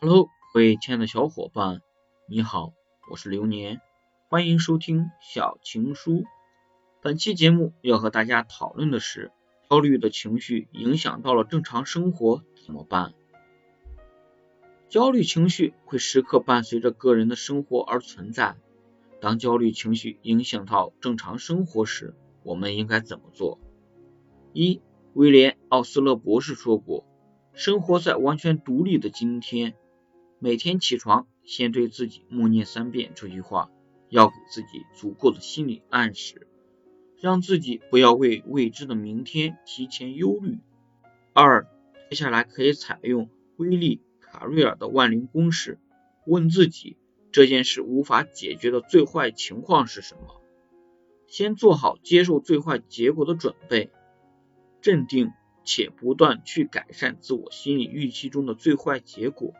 Hello，各位亲爱的小伙伴，你好，我是流年，欢迎收听小情书。本期节目要和大家讨论的是，焦虑的情绪影响到了正常生活怎么办？焦虑情绪会时刻伴随着个人的生活而存在。当焦虑情绪影响到正常生活时，我们应该怎么做？一，威廉·奥斯勒博士说过，生活在完全独立的今天，每天起床先对自己默念三遍这句话，要给自己足够的心理暗示，让自己不要为未知的明天提前忧虑。二，接下来可以采用威利·卡瑞尔的万灵公式，问自己。这件事无法解决的最坏情况是什么？先做好接受最坏结果的准备，镇定且不断去改善自我心理预期中的最坏结果。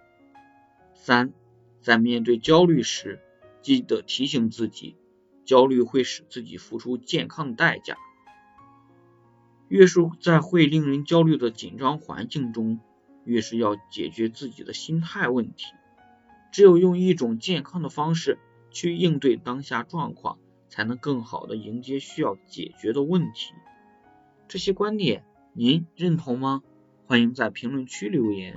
三，在面对焦虑时，记得提醒自己，焦虑会使自己付出健康代价。越是在会令人焦虑的紧张环境中，越是要解决自己的心态问题。只有用一种健康的方式去应对当下状况，才能更好的迎接需要解决的问题。这些观点您认同吗？欢迎在评论区留言。